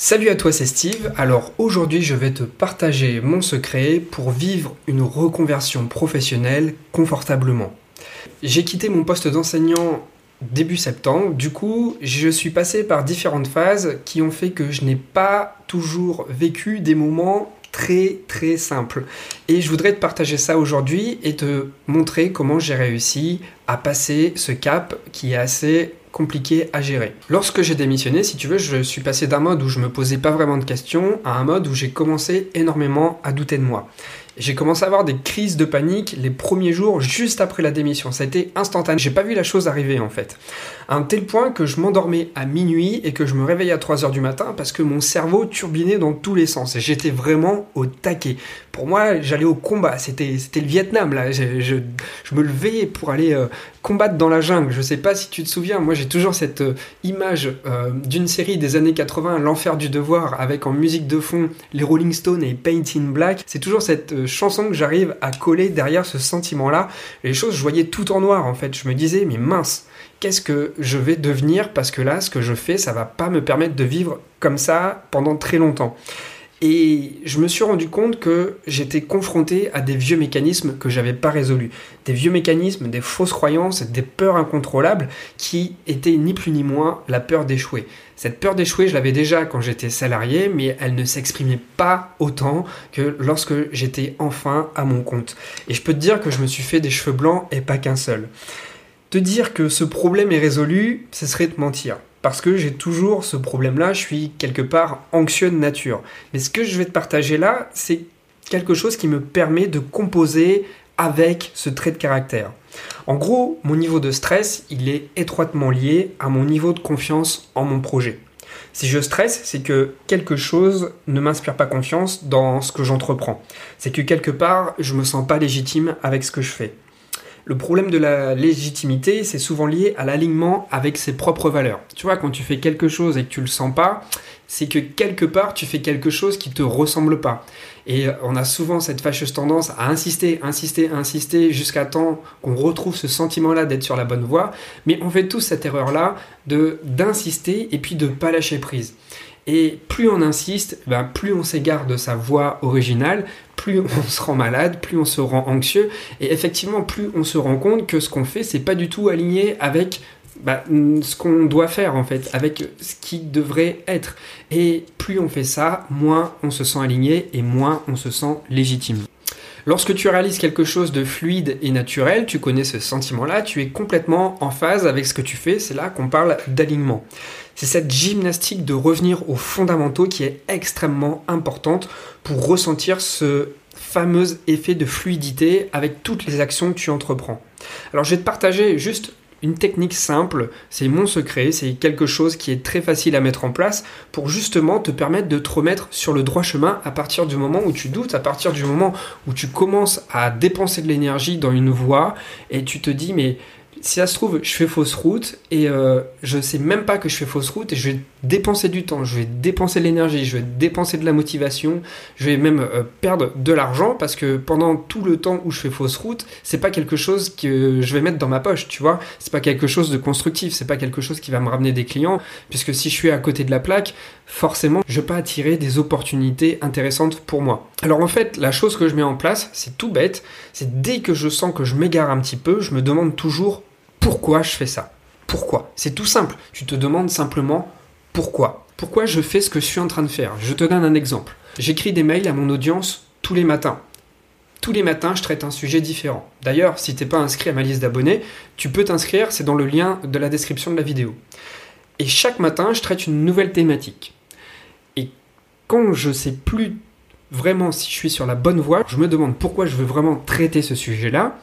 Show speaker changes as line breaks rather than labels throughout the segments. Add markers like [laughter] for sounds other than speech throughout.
Salut à toi, c'est Steve. Alors aujourd'hui, je vais te partager mon secret pour vivre une reconversion professionnelle confortablement. J'ai quitté mon poste d'enseignant début septembre. Du coup, je suis passé par différentes phases qui ont fait que je n'ai pas toujours vécu des moments très très simples. Et je voudrais te partager ça aujourd'hui et te montrer comment j'ai réussi à passer ce cap qui est assez compliqué à gérer. Lorsque j'ai démissionné, si tu veux, je suis passé d'un mode où je me posais pas vraiment de questions à un mode où j'ai commencé énormément à douter de moi. J'ai commencé à avoir des crises de panique les premiers jours juste après la démission. Ça a été instantané. J'ai pas vu la chose arriver en fait. À un tel point que je m'endormais à minuit et que je me réveillais à 3 heures du matin parce que mon cerveau turbinait dans tous les sens. J'étais vraiment au taquet. Pour moi, j'allais au combat. C'était, c'était le Vietnam là. Je, je, je, me levais pour aller euh, combattre dans la jungle. Je sais pas si tu te souviens. Moi, j'ai toujours cette euh, image euh, d'une série des années 80, L'Enfer du Devoir, avec en musique de fond les Rolling Stones et Paint in Black. C'est toujours cette euh, chanson que j'arrive à coller derrière ce sentiment-là. Les choses, je voyais tout en noir en fait. Je me disais, mais mince, qu'est-ce que je vais devenir? Parce que là, ce que je fais, ça va pas me permettre de vivre comme ça pendant très longtemps. Et je me suis rendu compte que j'étais confronté à des vieux mécanismes que j'avais pas résolus. Des vieux mécanismes, des fausses croyances, des peurs incontrôlables qui étaient ni plus ni moins la peur d'échouer. Cette peur d'échouer, je l'avais déjà quand j'étais salarié, mais elle ne s'exprimait pas autant que lorsque j'étais enfin à mon compte. Et je peux te dire que je me suis fait des cheveux blancs et pas qu'un seul. Te dire que ce problème est résolu, ce serait te mentir parce que j'ai toujours ce problème-là, je suis quelque part anxieux de nature. Mais ce que je vais te partager là, c'est quelque chose qui me permet de composer avec ce trait de caractère. En gros, mon niveau de stress, il est étroitement lié à mon niveau de confiance en mon projet. Si je stresse, c'est que quelque chose ne m'inspire pas confiance dans ce que j'entreprends. C'est que quelque part, je me sens pas légitime avec ce que je fais. Le problème de la légitimité, c'est souvent lié à l'alignement avec ses propres valeurs. Tu vois, quand tu fais quelque chose et que tu le sens pas, c'est que quelque part tu fais quelque chose qui te ressemble pas. Et on a souvent cette fâcheuse tendance à insister, insister, insister jusqu'à temps qu'on retrouve ce sentiment-là d'être sur la bonne voie. Mais on fait tous cette erreur-là de d'insister et puis de pas lâcher prise. Et plus on insiste, ben plus on s'égare de sa voix originale, plus on se rend malade, plus on se rend anxieux, et effectivement, plus on se rend compte que ce qu'on fait, c'est pas du tout aligné avec bah, ce qu'on doit faire en fait, avec ce qui devrait être. Et plus on fait ça, moins on se sent aligné et moins on se sent légitime. Lorsque tu réalises quelque chose de fluide et naturel, tu connais ce sentiment-là, tu es complètement en phase avec ce que tu fais, c'est là qu'on parle d'alignement. C'est cette gymnastique de revenir aux fondamentaux qui est extrêmement importante pour ressentir ce fameux effet de fluidité avec toutes les actions que tu entreprends. Alors je vais te partager juste une technique simple, c'est mon secret, c'est quelque chose qui est très facile à mettre en place pour justement te permettre de te remettre sur le droit chemin à partir du moment où tu doutes, à partir du moment où tu commences à dépenser de l'énergie dans une voie et tu te dis mais si ça se trouve, je fais fausse route et euh, je sais même pas que je fais fausse route et je vais dépenser du temps, je vais dépenser de l'énergie, je vais dépenser de la motivation, je vais même euh, perdre de l'argent parce que pendant tout le temps où je fais fausse route, c'est pas quelque chose que je vais mettre dans ma poche, tu vois. C'est pas quelque chose de constructif, c'est pas quelque chose qui va me ramener des clients puisque si je suis à côté de la plaque, forcément, je vais pas attirer des opportunités intéressantes pour moi. Alors en fait, la chose que je mets en place, c'est tout bête, c'est dès que je sens que je m'égare un petit peu, je me demande toujours pourquoi je fais ça Pourquoi? C'est tout simple. Tu te demandes simplement pourquoi? Pourquoi je fais ce que je suis en train de faire? Je te donne un exemple. J'écris des mails à mon audience tous les matins. Tous les matins, je traite un sujet différent. D'ailleurs, si tu n'es pas inscrit à ma liste d'abonnés, tu peux t'inscrire, c'est dans le lien de la description de la vidéo. Et chaque matin, je traite une nouvelle thématique. Et quand je sais plus vraiment si je suis sur la bonne voie, je me demande pourquoi je veux vraiment traiter ce sujet-là.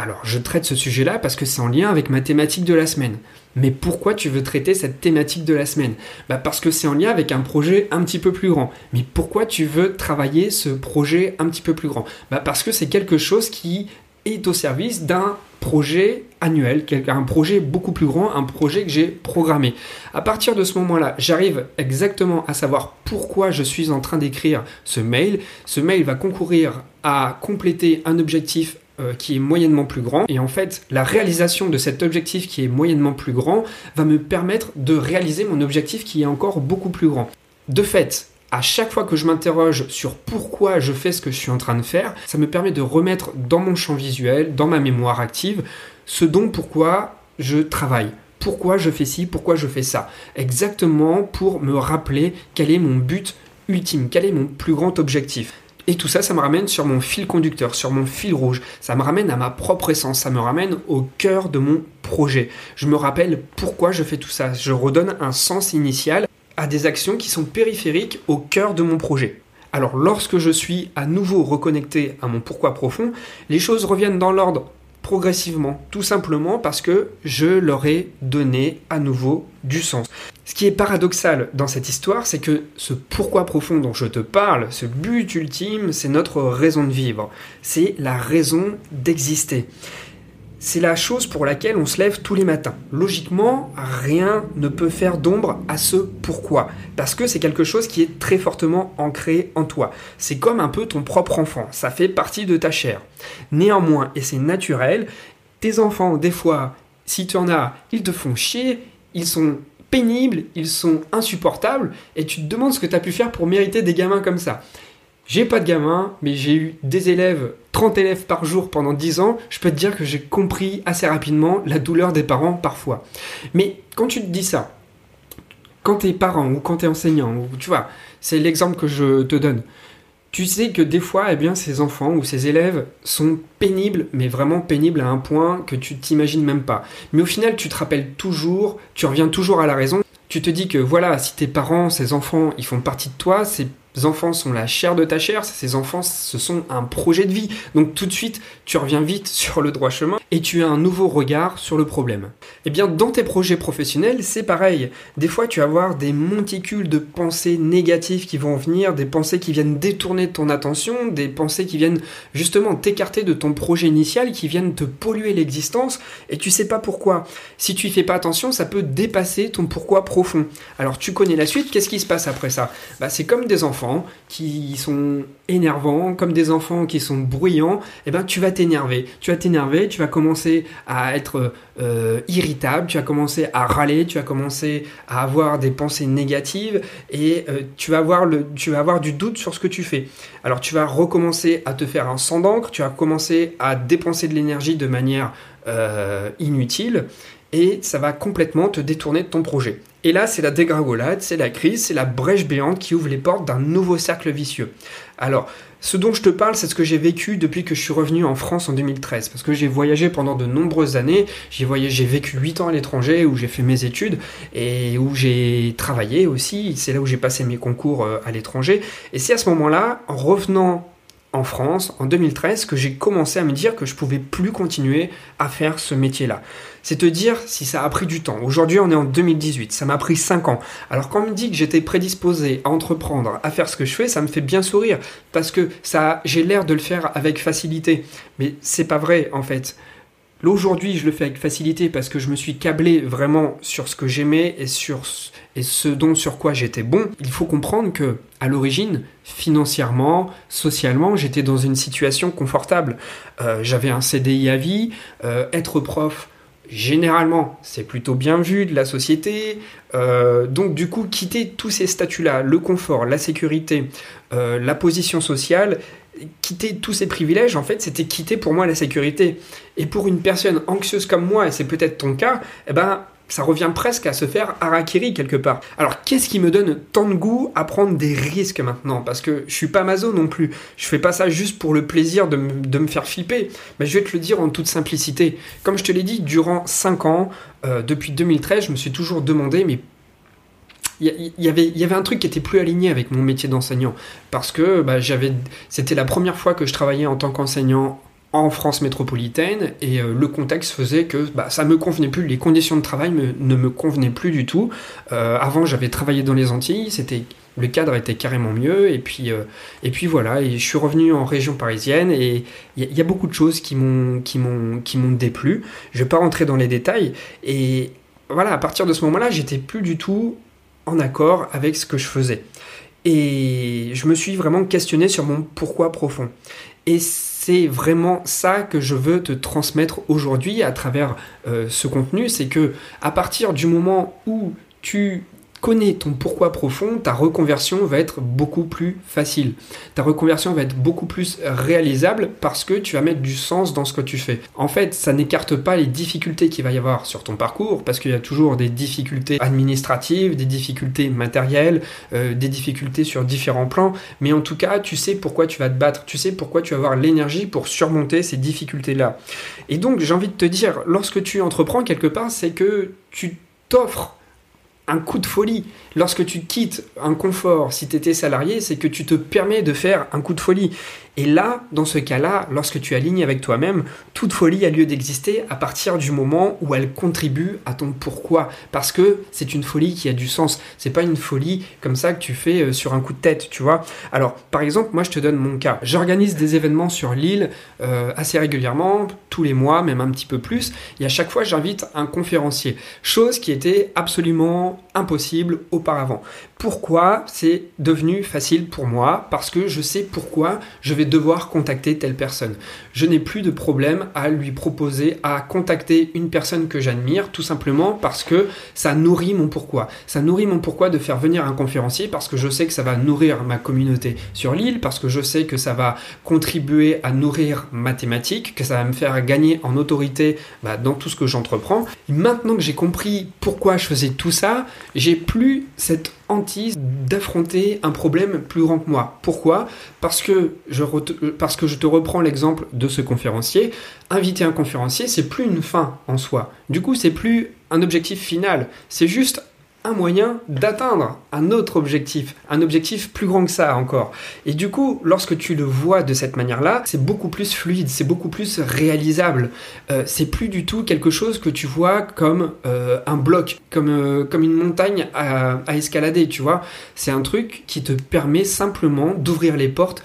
Alors, je traite ce sujet-là parce que c'est en lien avec ma thématique de la semaine. Mais pourquoi tu veux traiter cette thématique de la semaine? Bah Parce que c'est en lien avec un projet un petit peu plus grand. Mais pourquoi tu veux travailler ce projet un petit peu plus grand? Bah Parce que c'est quelque chose qui est au service d'un projet annuel, un projet beaucoup plus grand, un projet que j'ai programmé. À partir de ce moment-là, j'arrive exactement à savoir pourquoi je suis en train d'écrire ce mail. Ce mail va concourir à compléter un objectif euh, qui est moyennement plus grand. Et en fait, la réalisation de cet objectif qui est moyennement plus grand va me permettre de réaliser mon objectif qui est encore beaucoup plus grand. de fait, à chaque fois que je m'interroge sur pourquoi je fais ce que je suis en train de faire, ça me permet de remettre dans mon champ visuel, dans ma mémoire active, ce dont pourquoi je travaille. Pourquoi je fais ci, pourquoi je fais ça. Exactement pour me rappeler quel est mon but ultime, quel est mon plus grand objectif. Et tout ça, ça me ramène sur mon fil conducteur, sur mon fil rouge. Ça me ramène à ma propre essence, ça me ramène au cœur de mon projet. Je me rappelle pourquoi je fais tout ça. Je redonne un sens initial à des actions qui sont périphériques au cœur de mon projet. Alors lorsque je suis à nouveau reconnecté à mon pourquoi profond, les choses reviennent dans l'ordre progressivement, tout simplement parce que je leur ai donné à nouveau du sens. Ce qui est paradoxal dans cette histoire, c'est que ce pourquoi profond dont je te parle, ce but ultime, c'est notre raison de vivre, c'est la raison d'exister c'est la chose pour laquelle on se lève tous les matins. Logiquement, rien ne peut faire d'ombre à ce pourquoi, parce que c'est quelque chose qui est très fortement ancré en toi. C'est comme un peu ton propre enfant, ça fait partie de ta chair. Néanmoins, et c'est naturel, tes enfants, des fois, si tu en as, ils te font chier, ils sont pénibles, ils sont insupportables, et tu te demandes ce que tu as pu faire pour mériter des gamins comme ça. J'ai pas de gamin, mais j'ai eu des élèves, 30 élèves par jour pendant 10 ans. Je peux te dire que j'ai compris assez rapidement la douleur des parents parfois. Mais quand tu te dis ça, quand t'es parent ou quand t'es enseignant, tu vois, c'est l'exemple que je te donne. Tu sais que des fois, eh bien, ces enfants ou ces élèves sont pénibles, mais vraiment pénibles à un point que tu t'imagines même pas. Mais au final, tu te rappelles toujours, tu reviens toujours à la raison. Tu te dis que voilà, si tes parents, ces enfants, ils font partie de toi, c'est enfants sont la chair de ta chair, ces enfants, ce sont un projet de vie. Donc tout de suite, tu reviens vite [laughs] sur le droit chemin et tu as un nouveau regard sur le problème. Eh bien, dans tes projets professionnels, c'est pareil. Des fois, tu vas avoir des monticules de pensées négatives qui vont venir, des pensées qui viennent détourner ton attention, des pensées qui viennent justement t'écarter de ton projet initial, qui viennent te polluer l'existence et tu sais pas pourquoi. Si tu y fais pas attention, ça peut dépasser ton pourquoi profond. Alors tu connais la suite, qu'est-ce qui se passe après ça? Bah c'est comme des enfants qui sont énervants, comme des enfants qui sont bruyants, eh ben tu vas t'énerver. Tu vas t'énerver, tu vas commencer à être euh, irritable, tu vas commencer à râler, tu vas commencer à avoir des pensées négatives et euh, tu, vas avoir le, tu vas avoir du doute sur ce que tu fais. Alors tu vas recommencer à te faire un sang d'encre, tu vas commencer à dépenser de l'énergie de manière euh, inutile et ça va complètement te détourner de ton projet. Et là, c'est la dégringolade, c'est la crise, c'est la brèche béante qui ouvre les portes d'un nouveau cercle vicieux. Alors, ce dont je te parle, c'est ce que j'ai vécu depuis que je suis revenu en France en 2013. Parce que j'ai voyagé pendant de nombreuses années. J'ai vécu 8 ans à l'étranger où j'ai fait mes études et où j'ai travaillé aussi. C'est là où j'ai passé mes concours euh, à l'étranger. Et c'est à ce moment-là, en revenant en France en 2013 que j'ai commencé à me dire que je pouvais plus continuer à faire ce métier-là. C'est te dire si ça a pris du temps. Aujourd'hui, on est en 2018, ça m'a pris 5 ans. Alors quand on me dit que j'étais prédisposé à entreprendre, à faire ce que je fais, ça me fait bien sourire parce que ça j'ai l'air de le faire avec facilité, mais c'est pas vrai en fait. Là aujourd'hui, je le fais avec facilité parce que je me suis câblé vraiment sur ce que j'aimais et sur et ce dont sur quoi j'étais bon. Il faut comprendre que à l'origine, financièrement, socialement, j'étais dans une situation confortable. Euh, j'avais un CDI à vie, euh, être prof. Généralement, c'est plutôt bien vu de la société. Euh, donc, du coup, quitter tous ces statuts-là, le confort, la sécurité, la position sociale, quitter tous ces privilèges, en fait, c'était quitter pour moi la sécurité. Et pour une personne anxieuse comme moi, et c'est peut-être ton cas, eh ben, ça revient presque à se faire harakiri quelque part. Alors qu'est-ce qui me donne tant de goût à prendre des risques maintenant? Parce que je suis pas mazo non plus. Je fais pas ça juste pour le plaisir de me, faire flipper. Mais je vais te le dire en toute simplicité. Comme je te l'ai dit, durant 5 ans, euh, depuis 2013, je me suis toujours demandé, mais il y, avait, un truc qui était plus aligné avec mon métier d'enseignant parce que bah, j'avais c'était la première fois que je travaillais en tant qu'enseignant en France métropolitaine et euh, le contexte faisait que bah, ça me convenait plus, les conditions de travail ne me convenaient plus du tout. Euh, avant j'avais travaillé dans les Antilles, c'était le cadre était carrément mieux et puis euh, et puis voilà et je suis revenu en région parisienne et il y, a beaucoup de choses qui m'ont qui m'ont qui m'ont déplu. Je vais pas rentrer dans les détails et voilà à partir de ce moment-là j'étais plus du tout en accord avec ce que je faisais. Et je me suis vraiment questionné sur mon pourquoi profond. Et c'est vraiment ça que je veux te transmettre aujourd'hui à travers euh, ce contenu, c'est que à partir du moment où tu connais ton pourquoi profond, ta reconversion va être beaucoup plus facile. Ta reconversion va être beaucoup plus réalisable parce que tu vas mettre du sens dans ce que tu fais. En fait, ça n'écarte pas les difficultés qu'il va y avoir sur ton parcours parce qu'il y a toujours des difficultés administratives, des difficultés matérielles, euh, des difficultés sur différents plans, mais en tout cas, tu sais pourquoi tu vas te battre, tu sais pourquoi tu vas avoir l'énergie pour surmonter ces difficultés-là. Et donc, j'ai envie de te dire, lorsque tu entreprends quelque part, c'est que tu t'offres un coup de folie. Lorsque tu quittes un confort, si tu étais salarié, c'est que tu te permets de faire un coup de folie. Et là, dans ce cas-là, lorsque tu alignes avec toi-même, toute folie a lieu d'exister à partir du moment où elle contribue à ton pourquoi. Parce que c'est une folie qui a du sens. C'est pas une folie comme ça que tu fais euh, sur un coup de tête, tu vois. Alors, par exemple, moi, je te donne mon cas. J'organise des événements sur l'île euh, assez régulièrement, tous les mois, même un petit peu plus. Et à chaque fois, j'invite un conférencier. Chose qui était absolument impossible auparavant. Pourquoi c'est devenu facile pour moi Parce que je sais pourquoi je vais devoir contacter telle personne. Je n'ai plus de problème à lui proposer, à contacter une personne que j'admire, tout simplement parce que ça nourrit mon pourquoi. Ça nourrit mon pourquoi de faire venir un conférencier parce que je sais que ça va nourrir ma communauté sur l'île, parce que je sais que ça va contribuer à nourrir ma thématique, que ça va me faire gagner en autorité bah, dans tout ce que j'entreprends. Maintenant que j'ai compris pourquoi je faisais tout ça, j'ai plus cette hantise d'affronter un problème plus grand que moi. Pourquoi? Parce que, je parce que je te reprends l'exemple de ce conférencier. Inviter un conférencier, c'est plus une fin en soi. Du coup, c'est plus un objectif final. C'est juste moyen d'atteindre un autre objectif, un objectif plus grand que ça encore. Et du coup, lorsque tu le vois de cette manière-là, c'est beaucoup plus fluide, c'est beaucoup plus réalisable. Euh, c'est plus du tout quelque chose que tu vois comme euh, un bloc, comme, euh, comme une montagne à, à escalader, tu vois. C'est un truc qui te permet simplement d'ouvrir les portes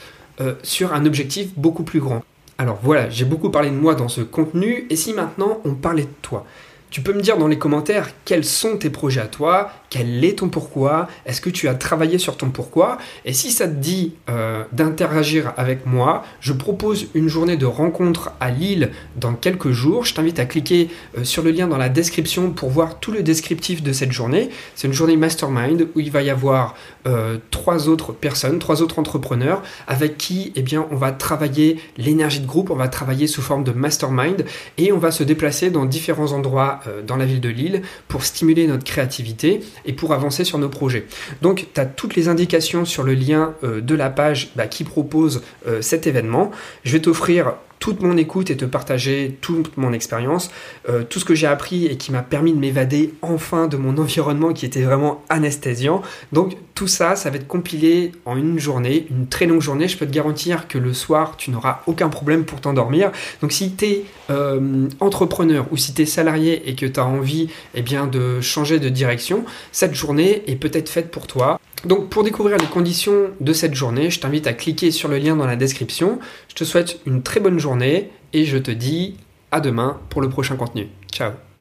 sur un objectif beaucoup plus grand. Alors voilà, j'ai beaucoup parlé de moi dans ce contenu, et si maintenant on parlait de toi? Tu peux me dire dans les commentaires quels sont tes projets à toi, quel est ton pourquoi, est-ce que tu as travaillé sur ton pourquoi, et si ça te dit euh, d'interagir avec moi, je propose une journée de rencontre à Lille dans quelques jours. Je t'invite à cliquer euh, sur le lien dans la description pour voir tout le descriptif de cette journée. C'est une journée mastermind où il va y avoir euh, trois autres personnes, trois autres entrepreneurs avec qui eh bien, on va travailler l'énergie de groupe, on va travailler sous forme de mastermind et on va se déplacer dans différents endroits dans la ville de Lille pour stimuler notre créativité et pour avancer sur nos projets. Donc tu as toutes les indications sur le lien euh, de la page bah, qui propose euh, cet événement. Je vais t'offrir toute mon écoute et te partager toute mon expérience, euh, tout ce que j'ai appris et qui m'a permis de m'évader enfin de mon [laughs] environnement qui était vraiment anesthésiant. Donc tout ça, ça va être compilé en une journée, une très longue journée. Je peux te garantir que le soir, tu n'auras aucun problème pour t'endormir. Donc si tu es euh, entrepreneur ou si tu es salarié et que tu as envie eh de changer de direction, cette journée est peut-être faite pour toi. Donc pour découvrir les conditions de cette journée, je t'invite à cliquer sur le lien dans la description. Je te souhaite une très bonne journée et je te dis à demain pour le prochain contenu. Ciao